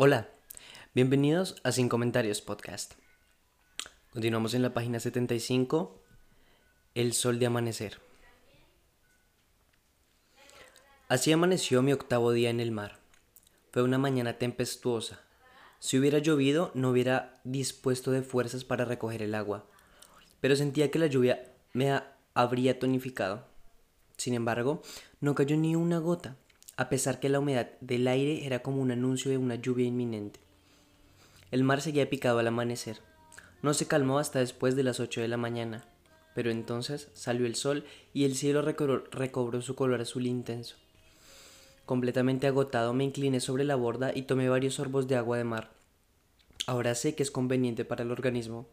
Hola, bienvenidos a Sin Comentarios Podcast. Continuamos en la página 75, El Sol de Amanecer. Así amaneció mi octavo día en el mar. Fue una mañana tempestuosa. Si hubiera llovido, no hubiera dispuesto de fuerzas para recoger el agua, pero sentía que la lluvia me habría tonificado. Sin embargo, no cayó ni una gota a pesar que la humedad del aire era como un anuncio de una lluvia inminente. El mar seguía picado al amanecer. No se calmó hasta después de las ocho de la mañana, pero entonces salió el sol y el cielo recobró, su color azul intenso. Completamente agotado me incliné sobre la borda y tomé varios sorbos de agua de mar. Ahora sé que es conveniente para el organismo,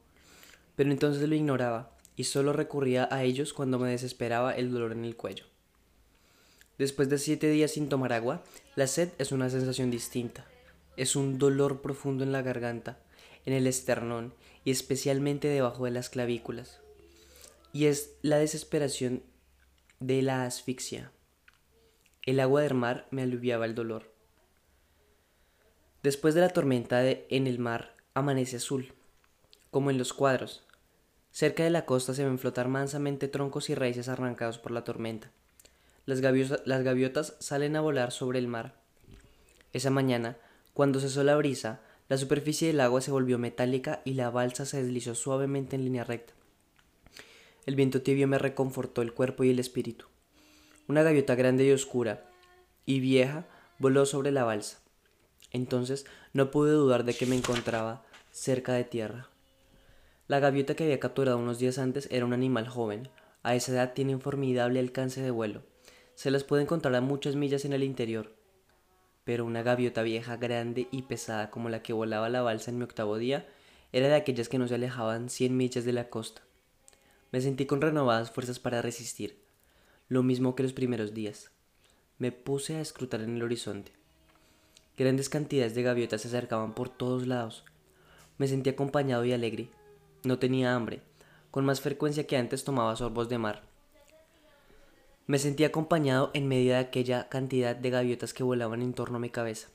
pero entonces lo ignoraba y solo recurría a ellos cuando me desesperaba el dolor en el cuello. Después de siete días sin tomar agua, la sed es una sensación distinta. Es un dolor profundo en la garganta, en el esternón y especialmente debajo de las clavículas. Y es la desesperación de la asfixia. El agua del mar me aliviaba el dolor. Después de la tormenta en el mar, amanece azul, como en los cuadros. Cerca de la costa se ven flotar mansamente troncos y raíces arrancados por la tormenta las gaviotas, salen a volar sobre el mar. Esa mañana, cuando cesó la brisa, la superficie del agua se volvió metálica y la balsa se deslizó suavemente en línea recta. El viento tibio me reconfortó el cuerpo y el espíritu. Una gaviota grande y oscura y vieja voló sobre la balsa. Entonces no pude dudar de que me encontraba cerca de tierra. La gaviota que había capturado unos días antes era un animal joven. A esa edad tiene un formidable alcance de vuelo se las puede encontrar a muchas millas en el interior. Pero una gaviota vieja grande y pesada como la que volaba la balsa en mi octavo día era de aquellas que no se alejaban cien millas de la costa. Me sentí con renovadas fuerzas para resistir, lo mismo que los primeros días. Me puse a escrutar en el horizonte. Grandes cantidades de gaviotas se acercaban por todos lados. Me sentí acompañado y alegre. No tenía hambre. Con más frecuencia que antes tomaba sorbos de mar. Me sentí acompañado en medio de aquella cantidad de gaviotas que volaban en torno a mi cabeza.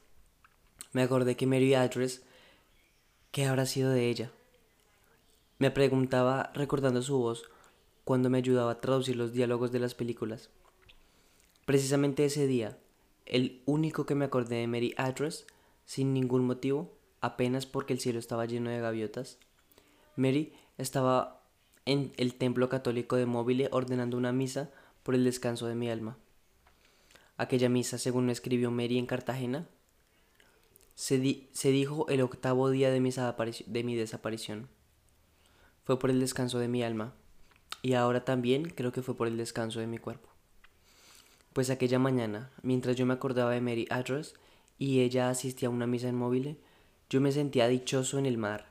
Me acordé que Mary Address, ¿qué habrá sido de ella? Me preguntaba recordando su voz cuando me ayudaba a traducir los diálogos de las películas. Precisamente ese día, el único que me acordé de Mary Address, sin ningún motivo, apenas porque el cielo estaba lleno de gaviotas. Mary estaba en el templo católico de Móvile ordenando una misa por el descanso de mi alma. Aquella misa, según me escribió Mary en Cartagena, se, dijo el octavo día de de mi desaparición. Fue por el descanso de mi alma, y ahora también creo que fue por el descanso de mi cuerpo. Pues aquella mañana, mientras yo me acordaba de Mary Address y ella asistía a una misa en móvil, yo me sentía dichoso en el mar,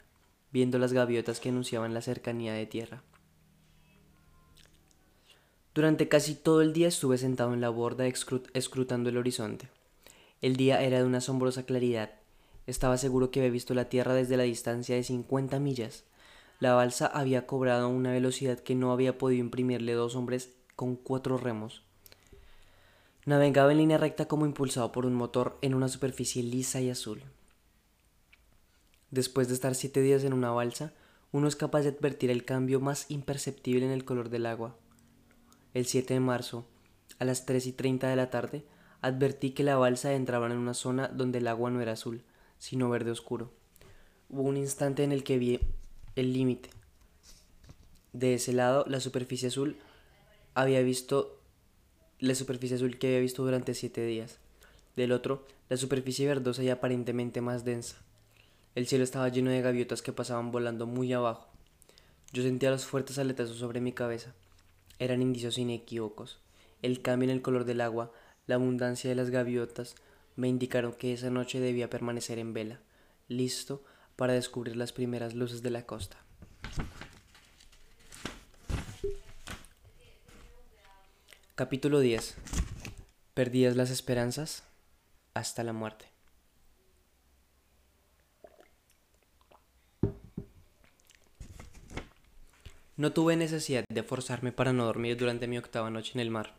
viendo las gaviotas que anunciaban la cercanía de tierra. Durante casi todo el día estuve sentado en la borda escrutando el horizonte. El día era de una asombrosa claridad. Estaba seguro que había visto la Tierra desde la distancia de 50 millas. La balsa había cobrado una velocidad que no había podido imprimirle dos hombres con cuatro remos. Navegaba en línea recta como impulsado por un motor en una superficie lisa y azul. Después de estar siete días en una balsa, uno es capaz de advertir el cambio más imperceptible en el color del agua el 7 de marzo, a las 3 y 30 de la tarde, advertí que la balsa entraba en una zona donde el agua no era azul, sino verde oscuro. Hubo un instante en el que vi el límite. De ese lado, la superficie azul había visto la superficie azul que había visto durante siete días. Del otro, la superficie verdosa y aparentemente más densa. El cielo estaba lleno de gaviotas que pasaban volando muy abajo. Yo sentía los fuertes aletazos sobre mi cabeza eran indicios inequívocos. El cambio en el color del agua, la abundancia de las gaviotas, me indicaron que esa noche debía permanecer en vela, listo para descubrir las primeras luces de la costa. Capítulo 10. Perdidas las esperanzas hasta la muerte. No tuve necesidad de forzarme para no dormir durante mi octava noche en el mar.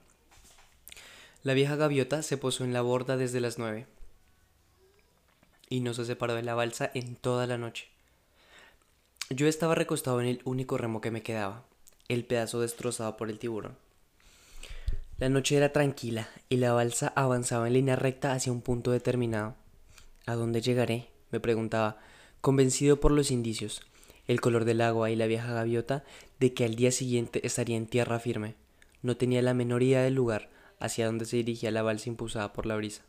La vieja gaviota se posó en la borda desde las nueve. y no se separó de la balsa en toda la noche. Yo estaba recostado en el único remo que me quedaba, el pedazo destrozado por el tiburón. La noche era tranquila y la balsa avanzaba en línea recta hacia un punto determinado. ¿A dónde llegaré? me preguntaba, convencido por los indicios, el color del agua y la vieja gaviota, de que al día siguiente estaría en tierra firme. No tenía la menor idea del lugar hacia donde se dirigía la balsa impulsada por la brisa.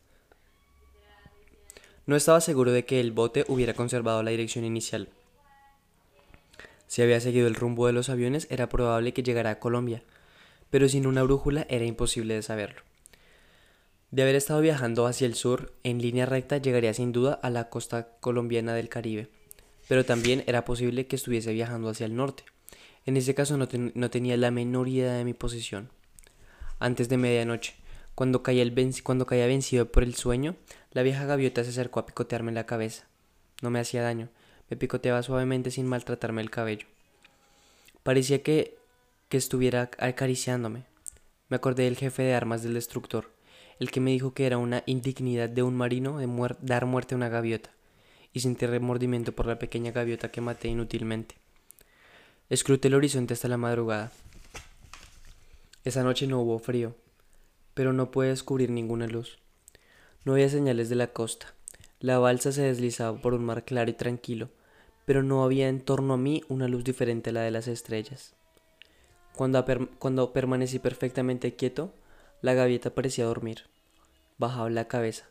No estaba seguro de que el bote hubiera conservado la dirección inicial. Si había seguido el rumbo de los aviones, era probable que llegara a Colombia, pero sin una brújula era imposible de saberlo. De haber estado viajando hacia el sur, en línea recta llegaría sin duda a la costa colombiana del Caribe, pero también era posible que estuviese viajando hacia el norte. En ese caso no, tenía la menor idea de mi posición. Antes de medianoche, cuando caía, cuando vencido por el sueño, la vieja gaviota se acercó a picotearme la cabeza. No me hacía daño, me picoteaba suavemente sin maltratarme el cabello. Parecía que, que estuviera acariciándome. Me acordé del jefe de armas del destructor, el que me dijo que era una indignidad de un marino de dar muerte a una gaviota, y sentí remordimiento por la pequeña gaviota que maté inútilmente. Escruté el horizonte hasta la madrugada. Esa noche no hubo frío, pero no pude descubrir ninguna luz. No había señales de la costa. La balsa se deslizaba por un mar claro y tranquilo, pero no había en torno a mí una luz diferente a la de las estrellas. Cuando, cuando permanecí perfectamente quieto, la gaviota parecía dormir. Bajaba la cabeza,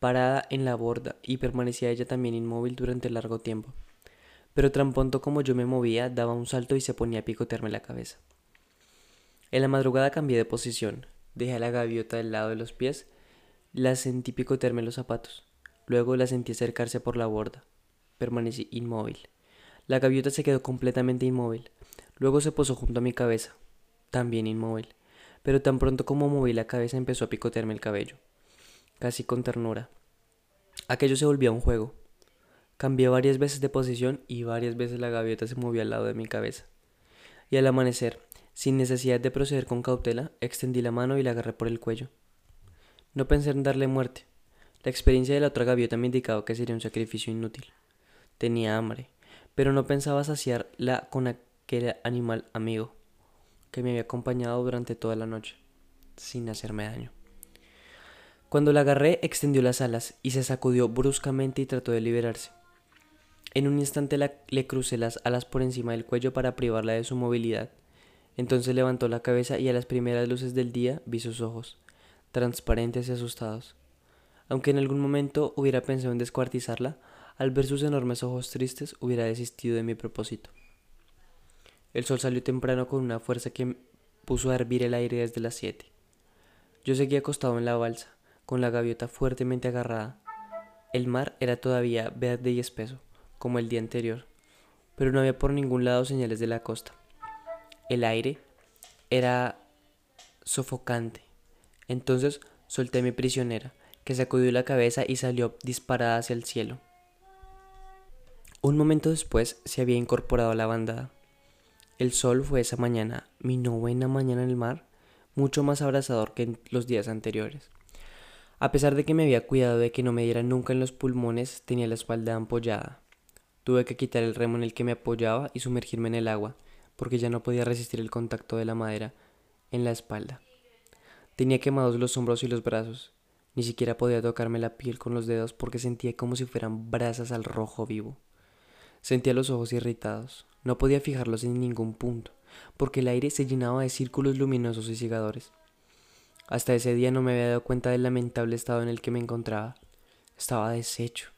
parada en la borda, y permanecía ella también inmóvil durante largo tiempo. Pero tan pronto como yo me movía, daba un salto y se ponía a picotearme la cabeza. En la madrugada cambié de posición, dejé a la gaviota del lado de los pies, la sentí picotearme los zapatos, luego la sentí acercarse por la borda. Permanecí inmóvil. La gaviota se quedó completamente inmóvil, luego se posó junto a mi cabeza, también inmóvil, pero tan pronto como moví la cabeza empezó a picotearme el cabello, casi con ternura. Aquello se volvió un juego. Cambié varias veces de posición y varias veces la gaviota se movió al lado de mi cabeza. Y al amanecer, sin necesidad de proceder con cautela, extendí la mano y la agarré por el cuello. No pensé en darle muerte. La experiencia de la otra gaviota me indicaba que sería un sacrificio inútil. Tenía hambre, pero no pensaba saciarla con aquel animal amigo que me había acompañado durante toda la noche, sin hacerme daño. Cuando la agarré, extendió las alas y se sacudió bruscamente y trató de liberarse. En un instante le crucé las alas por encima del cuello para privarla de su movilidad entonces levantó la cabeza y a las primeras luces del día vi sus ojos, transparentes y asustados. Aunque en algún momento hubiera pensado en descuartizarla, al ver sus enormes ojos tristes hubiera desistido de mi propósito. El sol salió temprano con una fuerza que puso a hervir el aire desde las siete. Yo seguía acostado en la balsa, con la gaviota fuertemente agarrada. El mar era todavía verde y espeso, como el día anterior, pero no había por ningún lado señales de la costa. El aire era sofocante. Entonces solté a mi prisionera, que sacudió la cabeza y salió disparada hacia el cielo. Un momento después se había incorporado a la bandada. El sol fue esa mañana, mi novena mañana en el mar, mucho más abrasador que los días anteriores. A pesar de que me había cuidado de que no me diera nunca en los pulmones, tenía la espalda ampollada. Tuve que quitar el remo en el que me apoyaba y sumergirme en el agua, porque ya no podía resistir el contacto de la madera en la espalda. Tenía quemados los hombros y los brazos. Ni siquiera podía tocarme la piel con los dedos porque sentía como si fueran brasas al rojo vivo. Sentía los ojos irritados. No podía fijarlos en ningún punto, porque el aire se llenaba de círculos luminosos y cigadores. Hasta ese día no me había dado cuenta del lamentable estado en el que me encontraba. Estaba deshecho,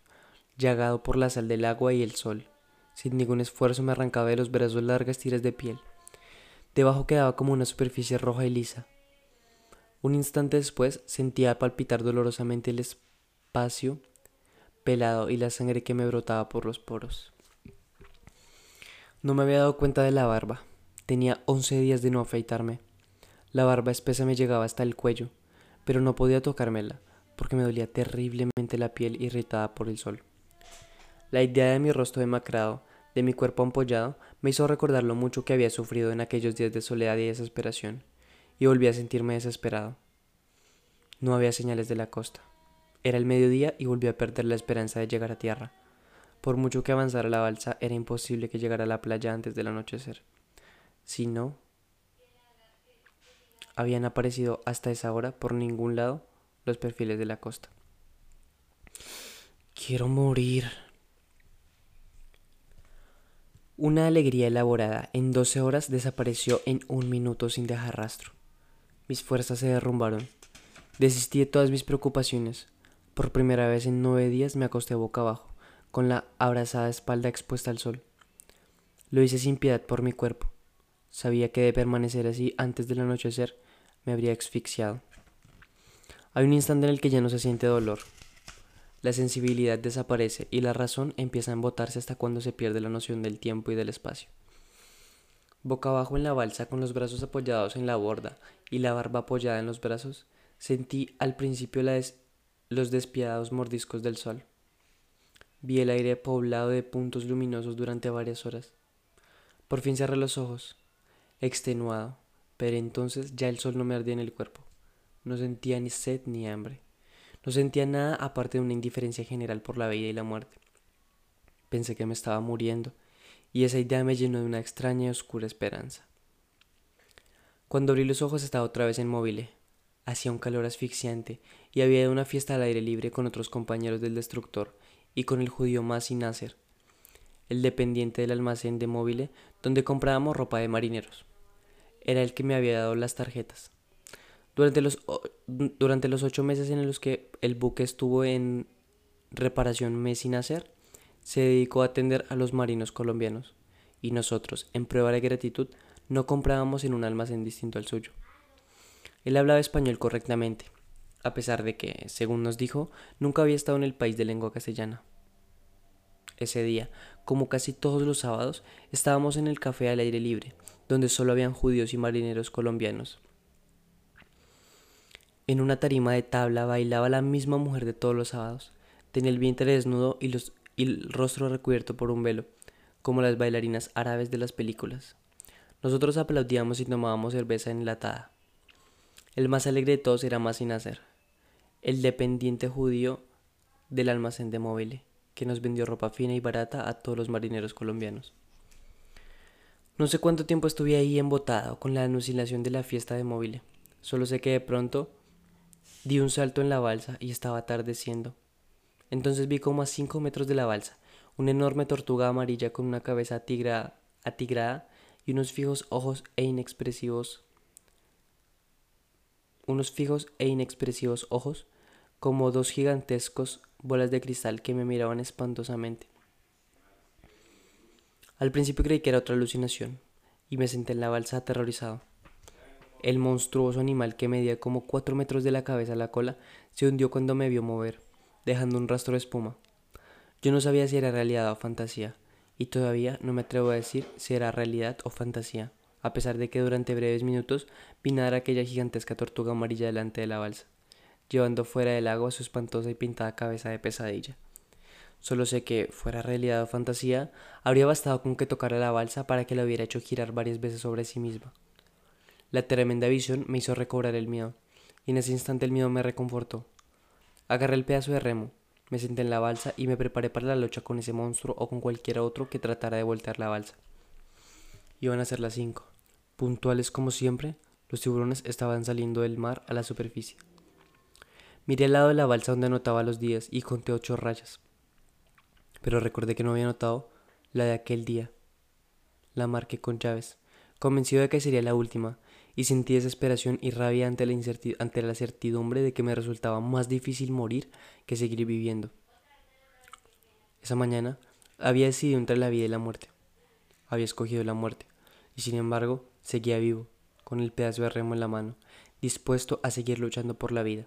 llagado por la sal del agua y el sol. Sin ningún esfuerzo me arrancaba de los brazos largas tiras de piel. Debajo quedaba como una superficie roja y lisa. Un instante después sentía palpitar dolorosamente el espacio pelado y la sangre que me brotaba por los poros. No me había dado cuenta de la barba. Tenía once días de no afeitarme. La barba espesa me llegaba hasta el cuello, pero no podía tocármela, porque me dolía terriblemente la piel irritada por el sol. La idea de mi rostro demacrado, de mi cuerpo ampollado, me hizo recordar lo mucho que había sufrido en aquellos días de soledad y desesperación, y volví a sentirme desesperado. No había señales de la costa. Era el mediodía y volví a perder la esperanza de llegar a tierra. Por mucho que avanzara la balsa, era imposible que llegara a la playa antes del anochecer. Si no, habían aparecido hasta esa hora por ningún lado los perfiles de la costa. Quiero morir. Una alegría elaborada en doce horas desapareció en un minuto sin dejar rastro. Mis fuerzas se derrumbaron. Desistí de todas mis preocupaciones. Por primera vez en nueve días me acosté boca abajo, con la abrazada espalda expuesta al sol. Lo hice sin piedad por mi cuerpo. Sabía que de permanecer así antes del anochecer me habría asfixiado. Hay un instante en el que ya no se siente dolor. La sensibilidad desaparece y la razón empieza a embotarse hasta cuando se pierde la noción del tiempo y del espacio. Boca abajo en la balsa con los brazos apoyados en la borda y la barba apoyada en los brazos, sentí al principio los despiadados mordiscos del sol. Vi el aire poblado de puntos luminosos durante varias horas. Por fin cerré los ojos, extenuado, pero entonces ya el sol no me ardía en el cuerpo. No sentía ni sed ni hambre. No sentía nada aparte de una indiferencia general por la vida y la muerte. Pensé que me estaba muriendo, y esa idea me llenó de una extraña y oscura esperanza. Cuando abrí los ojos estaba otra vez en móvil. Hacía un calor asfixiante y había ido una fiesta al aire libre con otros compañeros del destructor y con el judío Masi Nasser, el dependiente del almacén de móvil donde comprábamos ropa de marineros. Era el que me había dado las tarjetas. Durante los, durante los ocho meses en los que el buque estuvo en reparación mes sin hacer, se dedicó a atender a los marinos colombianos, y nosotros, en prueba de gratitud, no comprábamos en un almacén distinto al suyo. Él hablaba español correctamente, a pesar de que, según nos dijo, nunca había estado en el país de lengua castellana. Ese día, como casi todos los sábados, estábamos en el café al aire libre, donde solo habían judíos y marineros colombianos. En una tarima de tabla bailaba la misma mujer de todos los sábados. Tenía el vientre desnudo y, los, el rostro recubierto por un velo, como las bailarinas árabes de las películas. Nosotros aplaudíamos y tomábamos cerveza enlatada. El más alegre de todos era más sin hacer, el dependiente judío del almacén de móvil, que nos vendió ropa fina y barata a todos los marineros colombianos. No sé cuánto tiempo estuve ahí embotado con la alucinación de la fiesta de móvil. Solo sé que de pronto Di un salto en la balsa y estaba atardeciendo. Entonces vi como a cinco metros de la balsa, una enorme tortuga amarilla con una cabeza atigrada, atigrada y unos fijos ojos e inexpresivos unos fijos e inexpresivos ojos, como dos gigantescos bolas de cristal que me miraban espantosamente. Al principio creí que era otra alucinación, y me senté en la balsa aterrorizado. El monstruoso animal que medía como cuatro metros de la cabeza a la cola se hundió cuando me vio mover, dejando un rastro de espuma. Yo no sabía si era realidad o fantasía, y todavía no me atrevo a decir si era realidad o fantasía, a pesar de que durante breves minutos vi nadar aquella gigantesca tortuga amarilla delante de la balsa, llevando fuera del agua su espantosa y pintada cabeza de pesadilla. Solo sé que, fuera realidad o fantasía, habría bastado con que tocara la balsa para que la hubiera hecho girar varias veces sobre sí misma. La tremenda visión me hizo recobrar el miedo, y en ese instante el miedo me reconfortó. Agarré el pedazo de remo, me senté en la balsa y me preparé para la lucha con ese monstruo o con cualquier otro que tratara de voltear la balsa. Iban a ser las cinco. Puntuales como siempre, los tiburones estaban saliendo del mar a la superficie. Miré al lado de la balsa donde anotaba los días y conté ocho rayas. Pero recordé que no había notado la de aquel día. La marqué con llaves, convencido de que sería la última, y sentí desesperación y rabia ante la, ante la certidumbre de que me resultaba más difícil morir que seguir viviendo. Esa mañana había decidido entre la vida y la muerte. Había escogido la muerte, y sin embargo seguía vivo, con el pedazo de remo en la mano, dispuesto a seguir luchando por la vida,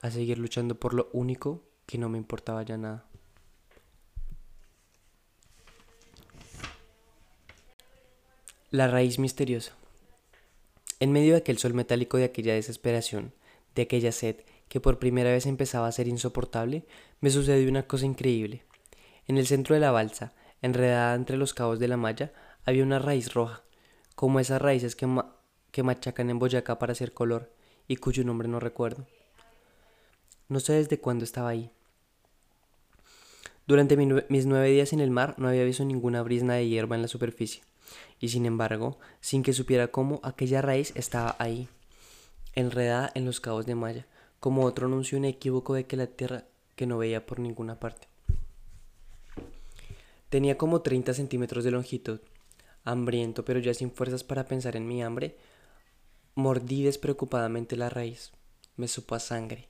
a seguir luchando por lo único que no me importaba ya nada. La raíz misteriosa. En medio de aquel sol metálico de aquella desesperación, de aquella sed que por primera vez empezaba a ser insoportable, me sucedió una cosa increíble. En el centro de la balsa, enredada entre los cabos de la malla, había una raíz roja, como esas raíces que, que machacan en Boyacá para hacer color, y cuyo nombre no recuerdo. No sé desde cuándo estaba ahí. Durante mis nueve días en el mar no había visto ninguna brisna de hierba en la superficie, y sin embargo, sin que supiera cómo, aquella raíz estaba ahí, enredada en los cabos de malla, como otro anuncio inequívoco de que la tierra que no veía por ninguna parte. Tenía como 30 centímetros de longitud. Hambriento, pero ya sin fuerzas para pensar en mi hambre, mordí despreocupadamente la raíz. Me supo a sangre.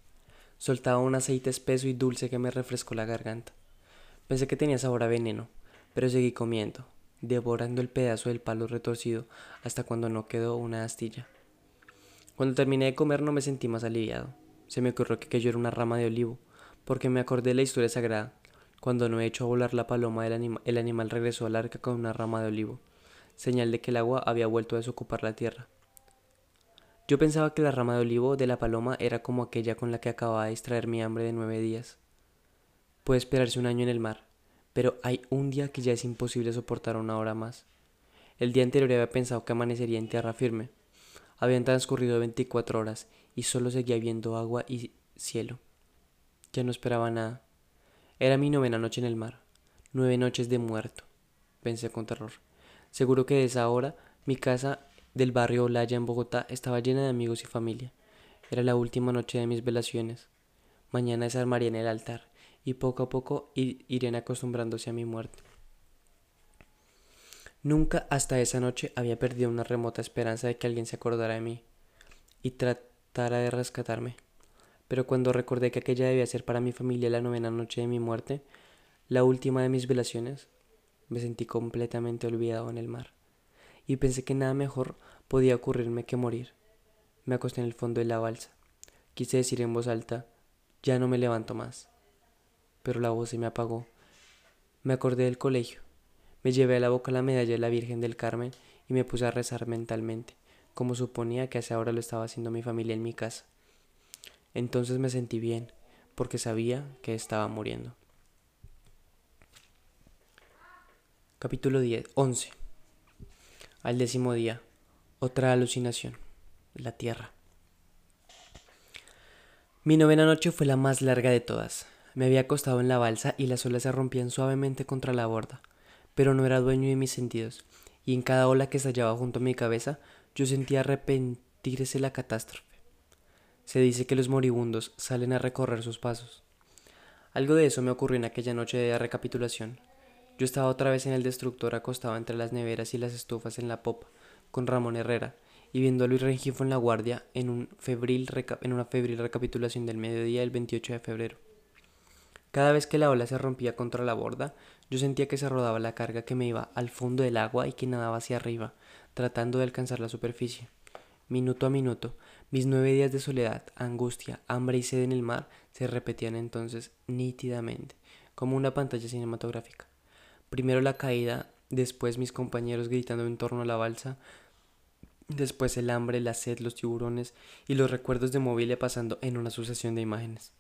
Soltaba un aceite espeso y dulce que me refrescó la garganta. Pensé que tenía sabor a veneno, pero seguí comiendo, devorando el pedazo del palo retorcido hasta cuando no quedó una astilla. Cuando terminé de comer no me sentí más aliviado. Se me ocurrió que era una rama de olivo, porque me acordé de la historia sagrada. Cuando no he hecho volar la paloma, el, el animal regresó al arca con una rama de olivo, señal de que el agua había vuelto a desocupar la tierra. Yo pensaba que la rama de olivo de la paloma era como aquella con la que acababa de extraer mi hambre de nueve días. Puede esperarse un año en el mar, pero hay un día que ya es imposible soportar una hora más. El día anterior había pensado que amanecería en tierra firme, habían transcurrido 24 horas y solo seguía viendo agua y cielo. Ya no esperaba nada. Era mi novena noche en el mar. Nueve noches de muerto, pensé con terror. Seguro que de esa hora mi casa del barrio Olaya en Bogotá estaba llena de amigos y familia. Era la última noche de mis velaciones. Mañana desarmaría en el altar y poco a poco irían acostumbrándose a mi muerte. Nunca hasta esa noche había perdido una remota esperanza de que alguien se acordara de mí y tratara de rescatarme. Pero cuando recordé que aquella debía ser para mi familia la novena noche de mi muerte, la última de mis velaciones, me sentí completamente olvidado en el mar, y pensé que nada mejor podía ocurrirme que morir. Me acosté en el fondo de la balsa. Quise decir en voz alta, ya no me levanto más. Pero la voz se me apagó. Me acordé del colegio me llevé a la boca la medalla de la Virgen del Carmen y me puse a rezar mentalmente, como suponía que hace ahora lo estaba haciendo mi familia en mi casa. Entonces me sentí bien, porque sabía que estaba muriendo. Capítulo 10, 11. Al décimo día, otra alucinación, la tierra. Mi novena noche fue la más larga de todas. Me había acostado en la balsa y las olas se rompían suavemente contra la borda pero no era dueño de mis sentidos, y en cada ola que estallaba junto a mi cabeza yo sentía arrepentirse la catástrofe. Se dice que los moribundos salen a recorrer sus pasos. Algo de eso me ocurrió en aquella noche de recapitulación. Yo estaba otra vez en el destructor acostado entre las neveras y las estufas en la popa, con Ramón Herrera, y viendo a Luis Rengifo en la guardia en, un febril en una febril recapitulación del mediodía del 28 de febrero. Cada vez que la ola se rompía contra la borda, yo sentía que se rodaba la carga que me iba al fondo del agua y que nadaba hacia arriba, tratando de alcanzar la superficie. Minuto a minuto, mis nueve días de soledad, angustia, hambre y sed en el mar se repetían entonces nítidamente, como una pantalla cinematográfica. Primero la caída, después mis compañeros gritando en torno a la balsa, después el hambre, la sed, los tiburones y los recuerdos de móvil pasando en una sucesión de imágenes.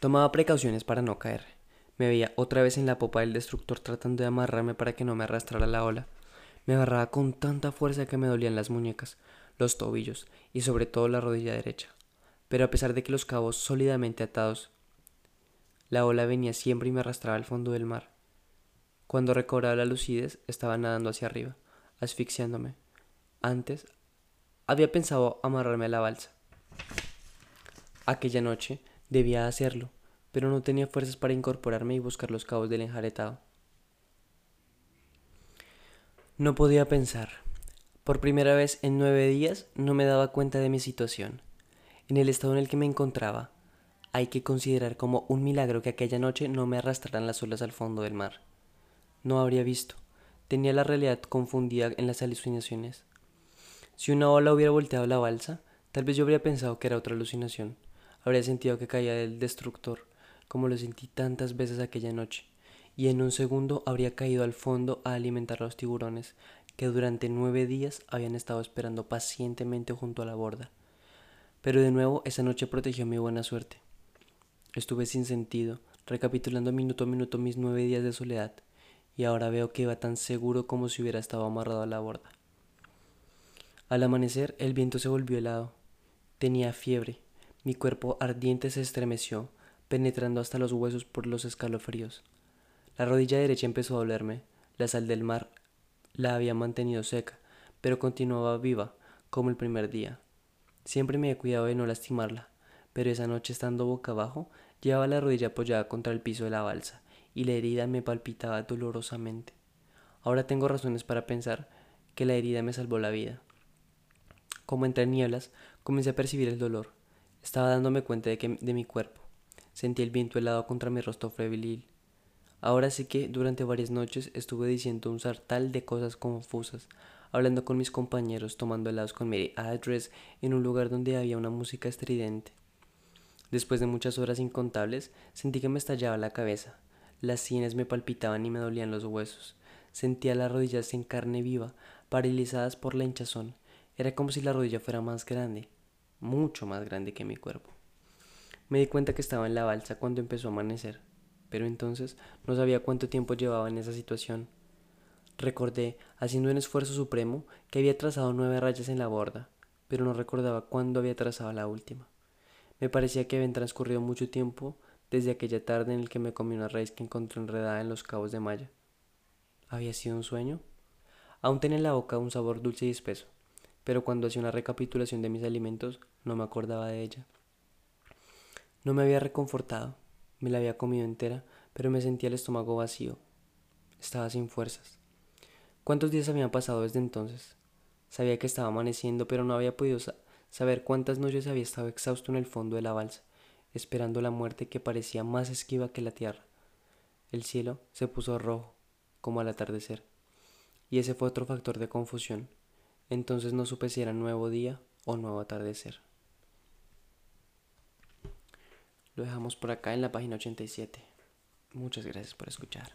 Tomaba precauciones para no caer. Me veía otra vez en la popa del destructor tratando de amarrarme para que no me arrastrara la ola. Me agarraba con tanta fuerza que me dolían las muñecas, los tobillos y sobre todo la rodilla derecha. Pero a pesar de que los cabos sólidamente atados, la ola venía siempre y me arrastraba al fondo del mar. Cuando recobraba la lucidez, estaba nadando hacia arriba, asfixiándome. Antes, había pensado amarrarme a la balsa. Aquella noche Debía hacerlo, pero no tenía fuerzas para incorporarme y buscar los cabos del enjaretado. No podía pensar. Por primera vez en nueve días no me daba cuenta de mi situación. En el estado en el que me encontraba, hay que considerar como un milagro que aquella noche no me arrastraran las olas al fondo del mar. No habría visto. Tenía la realidad confundida en las alucinaciones. Si una ola hubiera volteado la balsa, tal vez yo habría pensado que era otra alucinación habría sentido que caía del destructor, como lo sentí tantas veces aquella noche, y en un segundo habría caído al fondo a alimentar a los tiburones, que durante nueve días habían estado esperando pacientemente junto a la borda. Pero de nuevo esa noche protegió mi buena suerte. Estuve sin sentido, recapitulando minuto a minuto mis nueve días de soledad, y ahora veo que iba tan seguro como si hubiera estado amarrado a la borda. Al amanecer el viento se volvió helado. Tenía fiebre, Mi cuerpo ardiente se estremeció, penetrando hasta los huesos por los escalofríos. La rodilla derecha empezó a dolerme. La sal del mar la había mantenido seca, pero continuaba viva, como el primer día. Siempre me he cuidado de no lastimarla, pero esa noche estando boca abajo, llevaba la rodilla apoyada contra el piso de la balsa, y la herida me palpitaba dolorosamente. Ahora tengo razones para pensar que la herida me salvó la vida. Como entre nieblas, comencé a percibir el dolor. Estaba dándome cuenta de, que, de mi cuerpo. Sentí el viento helado contra mi rostro febril. Ahora sí que durante varias noches estuve diciendo un sartal de cosas confusas, hablando con mis compañeros, tomando helados con Mary Address en un lugar donde había una música estridente. Después de muchas horas incontables, sentí que me estallaba la cabeza. Las sienes me palpitaban y me dolían los huesos. Sentía las rodillas en carne viva, paralizadas por la hinchazón. Era como si la rodilla fuera más grande, mucho más grande que mi cuerpo. Me di cuenta que estaba en la balsa cuando empezó a amanecer pero entonces no sabía cuánto tiempo llevaba en esa situación. Recordé, haciendo un esfuerzo supremo, que había trazado nueve rayas en la borda, pero no recordaba cuándo había trazado la última. Me parecía que había transcurrido mucho tiempo desde aquella tarde en el que me comí una raíz que encontré enredada en los cabos de malla. ¿Había sido un sueño? Aún tenía en la boca un sabor dulce y espeso, pero cuando hacía una recapitulación de mis alimentos no me acordaba de ella. No me había reconfortado, me la había comido entera, pero me sentía el estómago vacío. Estaba sin fuerzas. ¿Cuántos días habían pasado desde entonces? Sabía que estaba amaneciendo, pero no había podido saber cuántas noches había estado exhausto en el fondo de la balsa, esperando la muerte que parecía más esquiva que la tierra. El cielo se puso rojo, como al atardecer, y ese fue otro factor de confusión. Entonces no supe si era nuevo día o nuevo atardecer. Lo dejamos por acá en la página 87. Muchas gracias por escuchar.